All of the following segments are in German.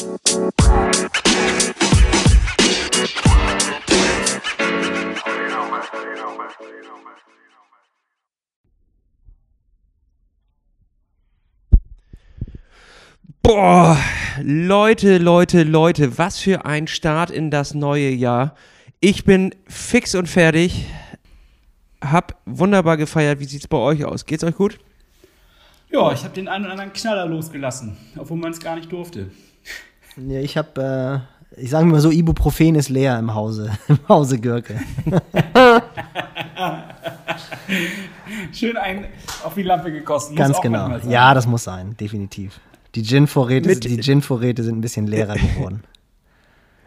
Boah, Leute, Leute, Leute, was für ein Start in das neue Jahr. Ich bin fix und fertig. Hab wunderbar gefeiert. Wie sieht's bei euch aus? Geht's euch gut? Ja, ich habe den einen oder anderen Knaller losgelassen, obwohl man es gar nicht durfte. Ja, ich habe, äh, ich sage mal so, Ibuprofen ist leer im Hause, im Hause Görke. Schön ein auf die Lampe gekostet. Ganz genau. Ja, das muss sein, definitiv. Die Gin-Vorräte Gin sind ein bisschen leerer geworden.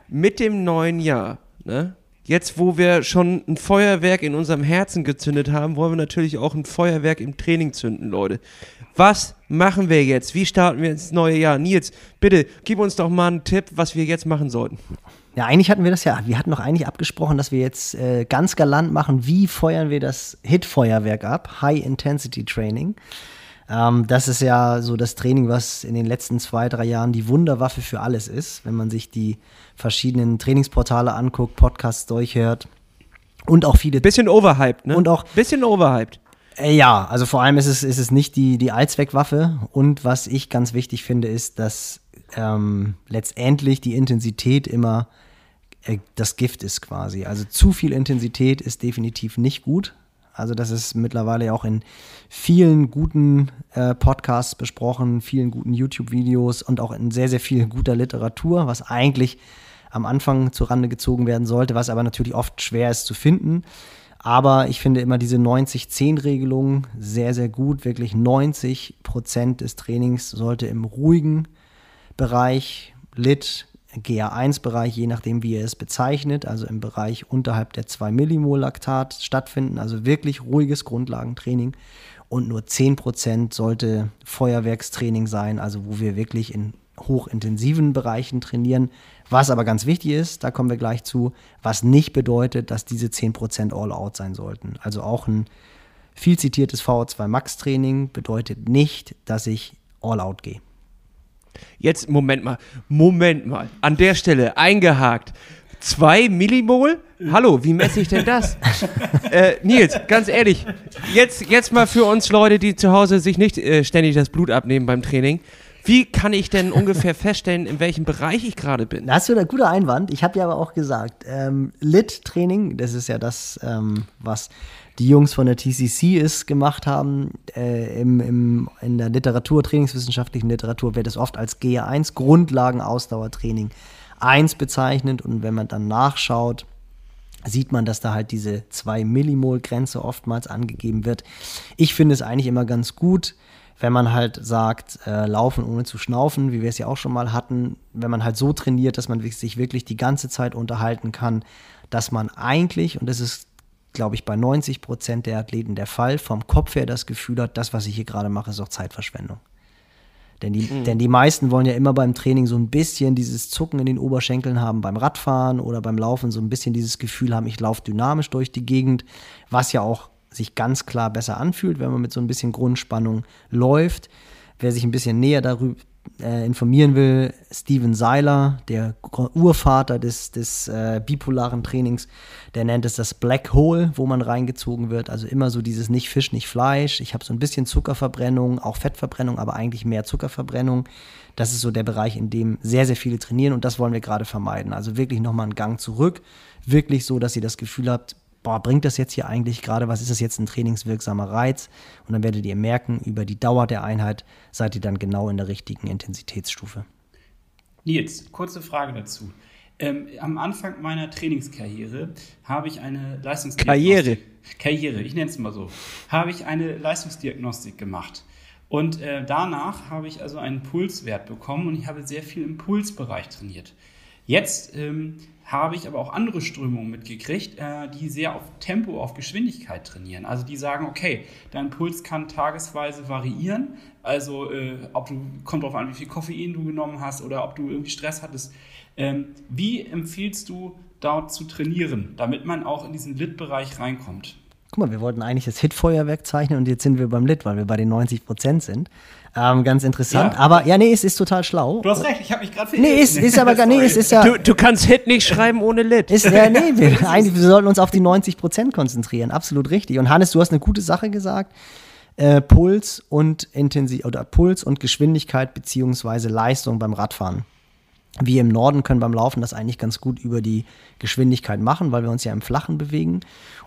Mit dem neuen Jahr, ne? Jetzt, wo wir schon ein Feuerwerk in unserem Herzen gezündet haben, wollen wir natürlich auch ein Feuerwerk im Training zünden, Leute. Was machen wir jetzt? Wie starten wir ins neue Jahr? Nils, bitte, gib uns doch mal einen Tipp, was wir jetzt machen sollten. Ja, eigentlich hatten wir das ja, wir hatten doch eigentlich abgesprochen, dass wir jetzt äh, ganz galant machen, wie feuern wir das Hit-Feuerwerk ab, High-Intensity-Training. Ähm, das ist ja so das Training, was in den letzten zwei, drei Jahren die Wunderwaffe für alles ist, wenn man sich die verschiedenen Trainingsportale anguckt, Podcasts durchhört und auch viele. Bisschen overhyped, ne? Und auch. Bisschen overhyped. Äh, ja, also vor allem ist es, ist es nicht die, die Allzweckwaffe. Und was ich ganz wichtig finde, ist, dass ähm, letztendlich die Intensität immer äh, das Gift ist quasi. Also zu viel Intensität ist definitiv nicht gut. Also das ist mittlerweile auch in vielen guten äh, Podcasts besprochen, vielen guten YouTube-Videos und auch in sehr, sehr viel guter Literatur, was eigentlich am Anfang zurande gezogen werden sollte, was aber natürlich oft schwer ist zu finden. Aber ich finde immer diese 90-10-Regelung sehr, sehr gut. Wirklich 90 Prozent des Trainings sollte im ruhigen Bereich, Lit, GA1-Bereich, je nachdem, wie ihr es bezeichnet, also im Bereich unterhalb der 2 Millimol Laktat stattfinden. Also wirklich ruhiges Grundlagentraining. Und nur 10 Prozent sollte Feuerwerkstraining sein, also wo wir wirklich in hochintensiven Bereichen trainieren, was aber ganz wichtig ist, da kommen wir gleich zu, was nicht bedeutet, dass diese 10% All-Out sein sollten. Also auch ein viel zitiertes VO2 Max Training bedeutet nicht, dass ich All-Out gehe. Jetzt, Moment mal, Moment mal. An der Stelle eingehakt. Zwei Millimol? Hallo, wie messe ich denn das? äh, Nils, ganz ehrlich, jetzt, jetzt mal für uns Leute, die zu Hause sich nicht äh, ständig das Blut abnehmen beim Training. Wie kann ich denn ungefähr feststellen, in welchem Bereich ich gerade bin? Da hast du einen guten Einwand. Ich habe ja aber auch gesagt, ähm, Lit-Training, das ist ja das, ähm, was die Jungs von der TCC ist gemacht haben. Äh, im, im, in der Literatur, trainingswissenschaftlichen Literatur, wird es oft als GA1 Grundlagen-Ausdauertraining 1 bezeichnet. Und wenn man dann nachschaut, sieht man, dass da halt diese 2 Millimol-Grenze oftmals angegeben wird. Ich finde es eigentlich immer ganz gut, wenn man halt sagt, äh, laufen ohne zu schnaufen, wie wir es ja auch schon mal hatten, wenn man halt so trainiert, dass man sich wirklich die ganze Zeit unterhalten kann, dass man eigentlich, und das ist, glaube ich, bei 90 Prozent der Athleten der Fall, vom Kopf her das Gefühl hat, das, was ich hier gerade mache, ist auch Zeitverschwendung. Denn die, mhm. denn die meisten wollen ja immer beim Training so ein bisschen dieses Zucken in den Oberschenkeln haben, beim Radfahren oder beim Laufen so ein bisschen dieses Gefühl haben, ich laufe dynamisch durch die Gegend, was ja auch sich ganz klar besser anfühlt, wenn man mit so ein bisschen Grundspannung läuft. Wer sich ein bisschen näher darüber äh, informieren will, Steven Seiler, der Urvater des, des äh, bipolaren Trainings, der nennt es das Black Hole, wo man reingezogen wird. Also immer so dieses nicht Fisch, nicht Fleisch. Ich habe so ein bisschen Zuckerverbrennung, auch Fettverbrennung, aber eigentlich mehr Zuckerverbrennung. Das ist so der Bereich, in dem sehr, sehr viele trainieren und das wollen wir gerade vermeiden. Also wirklich nochmal einen Gang zurück. Wirklich so, dass ihr das Gefühl habt, boah, bringt das jetzt hier eigentlich gerade, was ist das jetzt ein trainingswirksamer Reiz? Und dann werdet ihr merken, über die Dauer der Einheit seid ihr dann genau in der richtigen Intensitätsstufe. Nils, kurze Frage dazu. Ähm, am Anfang meiner Trainingskarriere habe ich eine Leistungsdiagnostik. Karriere. Karriere, ich nenne es mal so. Habe ich eine Leistungsdiagnostik gemacht. Und äh, danach habe ich also einen Pulswert bekommen und ich habe sehr viel im Pulsbereich trainiert. Jetzt ähm, habe ich aber auch andere Strömungen mitgekriegt, äh, die sehr auf Tempo, auf Geschwindigkeit trainieren. Also die sagen, okay, dein Puls kann tagesweise variieren. Also äh, ob du, kommt darauf an, wie viel Koffein du genommen hast oder ob du irgendwie Stress hattest. Ähm, wie empfiehlst du dort zu trainieren, damit man auch in diesen Lit-Bereich reinkommt? Guck mal, wir wollten eigentlich das Hitfeuerwerk zeichnen und jetzt sind wir beim Lit, weil wir bei den 90 Prozent sind. Ähm, ganz interessant. Ja. Aber ja, nee, es ist total schlau. Du hast recht, ich habe mich gerade Nee, ist, ist aber gar, nee, es ist ja. Du, du kannst Hit nicht schreiben ohne Lit. Ist, ja, nee, wir, eigentlich, wir sollten uns auf die 90 Prozent konzentrieren. Absolut richtig. Und Hannes, du hast eine gute Sache gesagt. Äh, Puls und Intensi oder Puls und Geschwindigkeit beziehungsweise Leistung beim Radfahren. Wir im Norden können beim Laufen das eigentlich ganz gut über die Geschwindigkeit machen, weil wir uns ja im Flachen bewegen.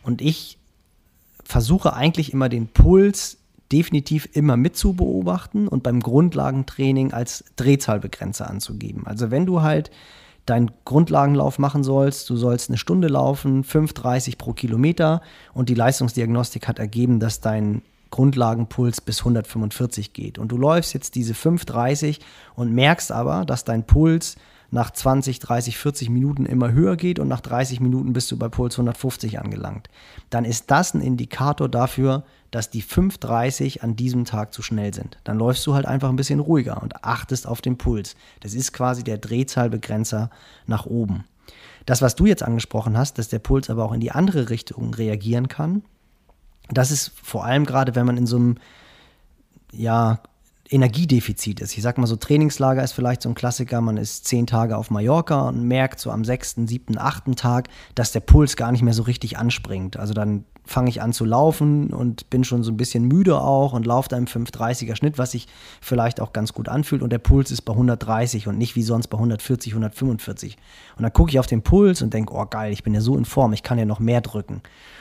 Und ich versuche eigentlich immer den Puls definitiv immer mit zu beobachten und beim Grundlagentraining als Drehzahlbegrenzer anzugeben. Also wenn du halt deinen Grundlagenlauf machen sollst, du sollst eine Stunde laufen, 5,30 pro Kilometer und die Leistungsdiagnostik hat ergeben, dass dein Grundlagenpuls bis 145 geht. Und du läufst jetzt diese 5,30 und merkst aber, dass dein Puls nach 20, 30, 40 Minuten immer höher geht und nach 30 Minuten bist du bei Puls 150 angelangt. Dann ist das ein Indikator dafür, dass die 5,30 an diesem Tag zu schnell sind. Dann läufst du halt einfach ein bisschen ruhiger und achtest auf den Puls. Das ist quasi der Drehzahlbegrenzer nach oben. Das, was du jetzt angesprochen hast, dass der Puls aber auch in die andere Richtung reagieren kann, das ist vor allem gerade, wenn man in so einem ja, Energiedefizit ist. Ich sag mal so, Trainingslager ist vielleicht so ein Klassiker. Man ist zehn Tage auf Mallorca und merkt so am sechsten, siebten, achten Tag, dass der Puls gar nicht mehr so richtig anspringt. Also dann fange ich an zu laufen und bin schon so ein bisschen müde auch und laufe da im 530er Schnitt, was sich vielleicht auch ganz gut anfühlt und der Puls ist bei 130 und nicht wie sonst bei 140, 145. Und dann gucke ich auf den Puls und denke, oh geil, ich bin ja so in Form, ich kann ja noch mehr drücken.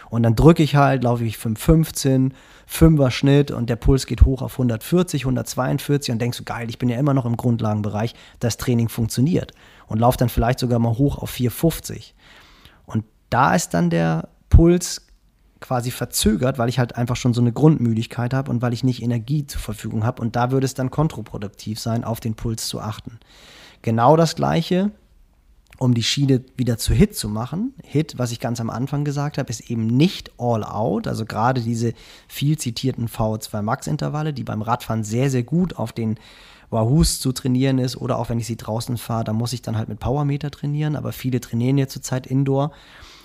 Und dann drücke ich halt, laufe ich 515, 5er Schnitt und der Puls geht hoch auf 140, 142 und denkst so, geil, ich bin ja immer noch im Grundlagenbereich, das Training funktioniert. Und laufe dann vielleicht sogar mal hoch auf 450. Und da ist dann der Puls quasi verzögert, weil ich halt einfach schon so eine Grundmüdigkeit habe und weil ich nicht Energie zur Verfügung habe. Und da würde es dann kontraproduktiv sein, auf den Puls zu achten. Genau das gleiche, um die Schiene wieder zu Hit zu machen. Hit, was ich ganz am Anfang gesagt habe, ist eben nicht all out. Also gerade diese viel zitierten VO2 Max Intervalle, die beim Radfahren sehr, sehr gut auf den Wahoos zu trainieren ist oder auch wenn ich sie draußen fahre, da muss ich dann halt mit Powermeter trainieren, aber viele trainieren ja zurzeit Indoor.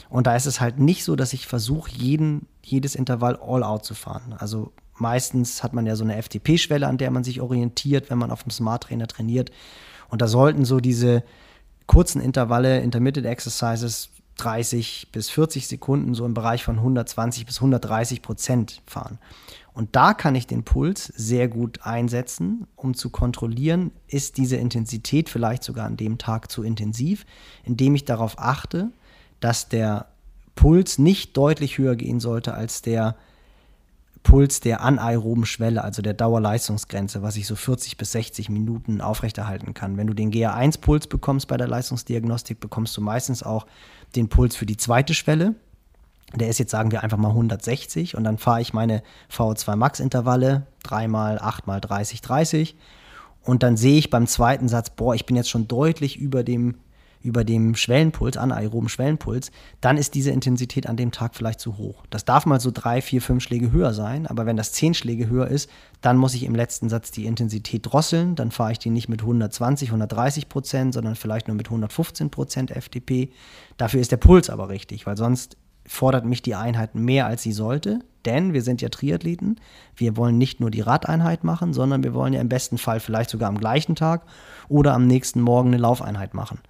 Und da ist es halt nicht so, dass ich versuche, jedes Intervall all out zu fahren. Also meistens hat man ja so eine FTP-Schwelle, an der man sich orientiert, wenn man auf dem Smart Trainer trainiert. Und da sollten so diese kurzen Intervalle, Intermittent Exercises, 30 bis 40 Sekunden so im Bereich von 120 bis 130 Prozent fahren. Und da kann ich den Puls sehr gut einsetzen, um zu kontrollieren, ist diese Intensität vielleicht sogar an dem Tag zu intensiv, indem ich darauf achte, dass der Puls nicht deutlich höher gehen sollte als der Puls der anaeroben Schwelle, also der Dauerleistungsgrenze, was ich so 40 bis 60 Minuten aufrechterhalten kann. Wenn du den GA1-Puls bekommst bei der Leistungsdiagnostik, bekommst du meistens auch den Puls für die zweite Schwelle. Der ist jetzt, sagen wir, einfach mal 160 und dann fahre ich meine VO2 Max-Intervalle, dreimal, achtmal 30, 30 und dann sehe ich beim zweiten Satz, boah, ich bin jetzt schon deutlich über dem über dem Schwellenpuls, anaeroben Schwellenpuls, dann ist diese Intensität an dem Tag vielleicht zu hoch. Das darf mal so drei, vier, fünf Schläge höher sein, aber wenn das zehn Schläge höher ist, dann muss ich im letzten Satz die Intensität drosseln. Dann fahre ich die nicht mit 120, 130 Prozent, sondern vielleicht nur mit 115 Prozent FTP. Dafür ist der Puls aber richtig, weil sonst fordert mich die Einheit mehr, als sie sollte. Denn wir sind ja Triathleten. Wir wollen nicht nur die Radeinheit machen, sondern wir wollen ja im besten Fall vielleicht sogar am gleichen Tag oder am nächsten Morgen eine Laufeinheit machen.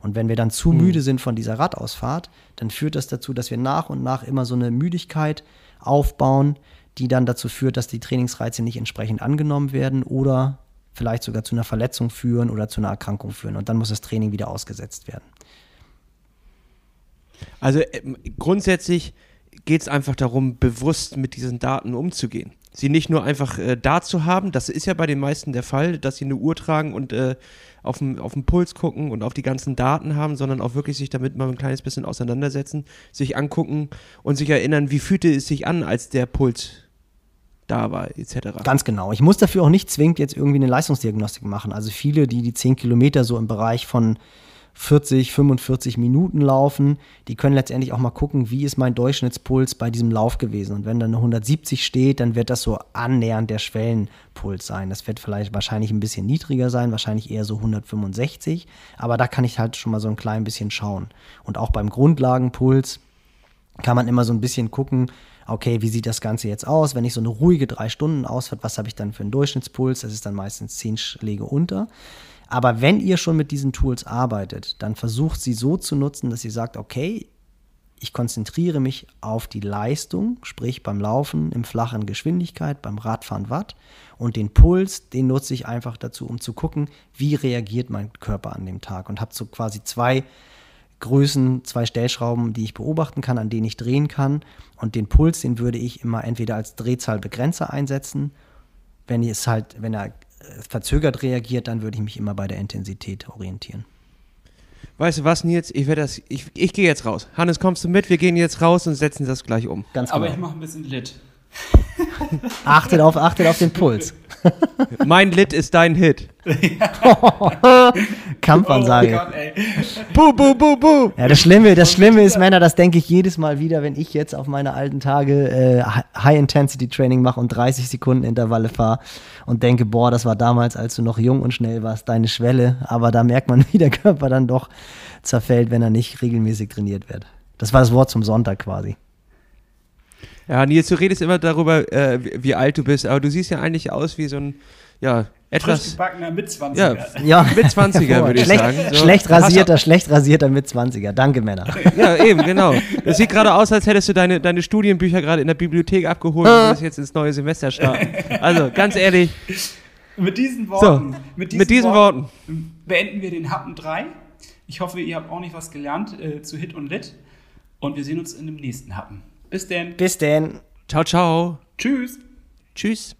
Und wenn wir dann zu Hm. müde sind von dieser Radausfahrt, dann führt das dazu, dass wir nach und nach immer so eine Müdigkeit aufbauen, die dann dazu führt, dass die Trainingsreize nicht entsprechend angenommen werden oder vielleicht sogar zu einer Verletzung führen oder zu einer Erkrankung führen. Und dann muss das Training wieder ausgesetzt werden. Also ähm, grundsätzlich geht es einfach darum, bewusst mit diesen Daten umzugehen. Sie nicht nur einfach äh, da zu haben, das ist ja bei den meisten der Fall, dass sie eine Uhr tragen und äh, auf den auf den Puls gucken und auf die ganzen Daten haben, sondern auch wirklich sich damit mal ein kleines bisschen auseinandersetzen, sich angucken und sich erinnern, wie fühlte es sich an, als der Puls da war, etc. Ganz genau. Ich muss dafür auch nicht zwingend jetzt irgendwie eine Leistungsdiagnostik machen. Also viele, die die 10 Kilometer so im Bereich von 40, 45 Minuten laufen, die können letztendlich auch mal gucken, wie ist mein Durchschnittspuls bei diesem Lauf gewesen. Und wenn dann eine 170 steht, dann wird das so annähernd der Schwellenpuls sein. Das wird vielleicht wahrscheinlich ein bisschen niedriger sein, wahrscheinlich eher so 165. Aber da kann ich halt schon mal so ein klein bisschen schauen. Und auch beim Grundlagenpuls kann man immer so ein bisschen gucken, okay, wie sieht das Ganze jetzt aus? Wenn ich so eine ruhige drei Stunden ausfahrt, was habe ich dann für einen Durchschnittspuls? Das ist dann meistens zehn Schläge unter. Aber wenn ihr schon mit diesen Tools arbeitet, dann versucht sie so zu nutzen, dass ihr sagt, okay, ich konzentriere mich auf die Leistung, sprich beim Laufen im flachen Geschwindigkeit, beim Radfahren Watt und den Puls, den nutze ich einfach dazu, um zu gucken, wie reagiert mein Körper an dem Tag und habe so quasi zwei Größen, zwei Stellschrauben, die ich beobachten kann, an denen ich drehen kann und den Puls, den würde ich immer entweder als Drehzahlbegrenzer einsetzen, wenn es halt, wenn er äh, verzögert reagiert, dann würde ich mich immer bei der Intensität orientieren. Weißt du was, Nils? Ich werde das. Ich, ich gehe jetzt raus. Hannes, kommst du mit? Wir gehen jetzt raus und setzen das gleich um. Ganz Aber genau. ich mache ein bisschen Lit. Achtet auf, achtet auf den Puls. Mein Lit ist dein Hit. Kampfansage. Oh Gott, ey. Bu, bu, bu, bu. Ja, das Schlimme, das Schlimme ist, Männer, das denke ich jedes Mal wieder, wenn ich jetzt auf meine alten Tage äh, High-Intensity-Training mache und 30 Sekunden Intervalle fahre und denke, boah, das war damals, als du noch jung und schnell warst, deine Schwelle. Aber da merkt man, wie der Körper dann doch zerfällt, wenn er nicht regelmäßig trainiert wird. Das war das Wort zum Sonntag quasi. Ja, Nils, du redest immer darüber, äh, wie, wie alt du bist, aber du siehst ja eigentlich aus wie so ein, ja, etwas. gebackener Mitzwanziger. Ja, Ja. mit 20er würde ich schlecht, sagen. So. Schlecht rasierter, schlecht rasierter mit 20er. Danke, Männer. Ja, eben, genau. Das sieht gerade aus, als hättest du deine, deine Studienbücher gerade in der Bibliothek abgeholt und würdest jetzt ins neue Semester starten. Also, ganz ehrlich, Mit diesen Worten, mit diesen Worten. beenden wir den Happen 3. Ich hoffe, ihr habt auch nicht was gelernt äh, zu Hit und Lit. Und wir sehen uns in dem nächsten Happen. Bis denn. Bis denn. ciao, ciao. Tschüss. Tschüss.